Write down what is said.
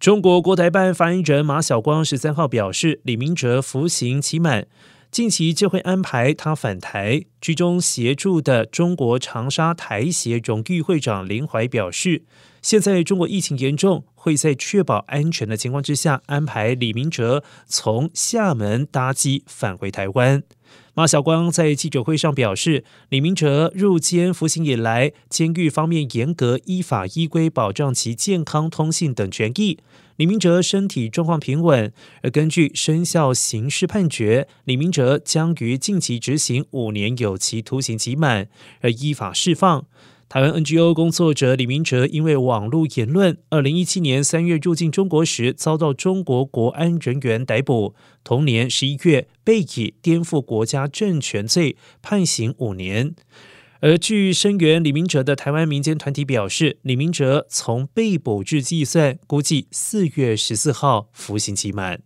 中国国台办发言人马晓光十三号表示，李明哲服刑期满。近期就会安排他返台。居中协助的中国长沙台协荣誉会长林怀表示，现在中国疫情严重，会在确保安全的情况之下，安排李明哲从厦门搭机返回台湾。马晓光在记者会上表示，李明哲入监服刑以来，监狱方面严格依法依规保障其健康、通信等权益。李明哲身体状况平稳，而根据生效刑事判决，李明哲将于近期执行五年有期徒刑期满，而依法释放。台湾 NGO 工作者李明哲因为网络言论，二零一七年三月入境中国时遭到中国国安人员逮捕，同年十一月被以颠覆国家政权罪判刑五年。而据声援李明哲的台湾民间团体表示，李明哲从被捕日计算，估计四月十四号服刑期满。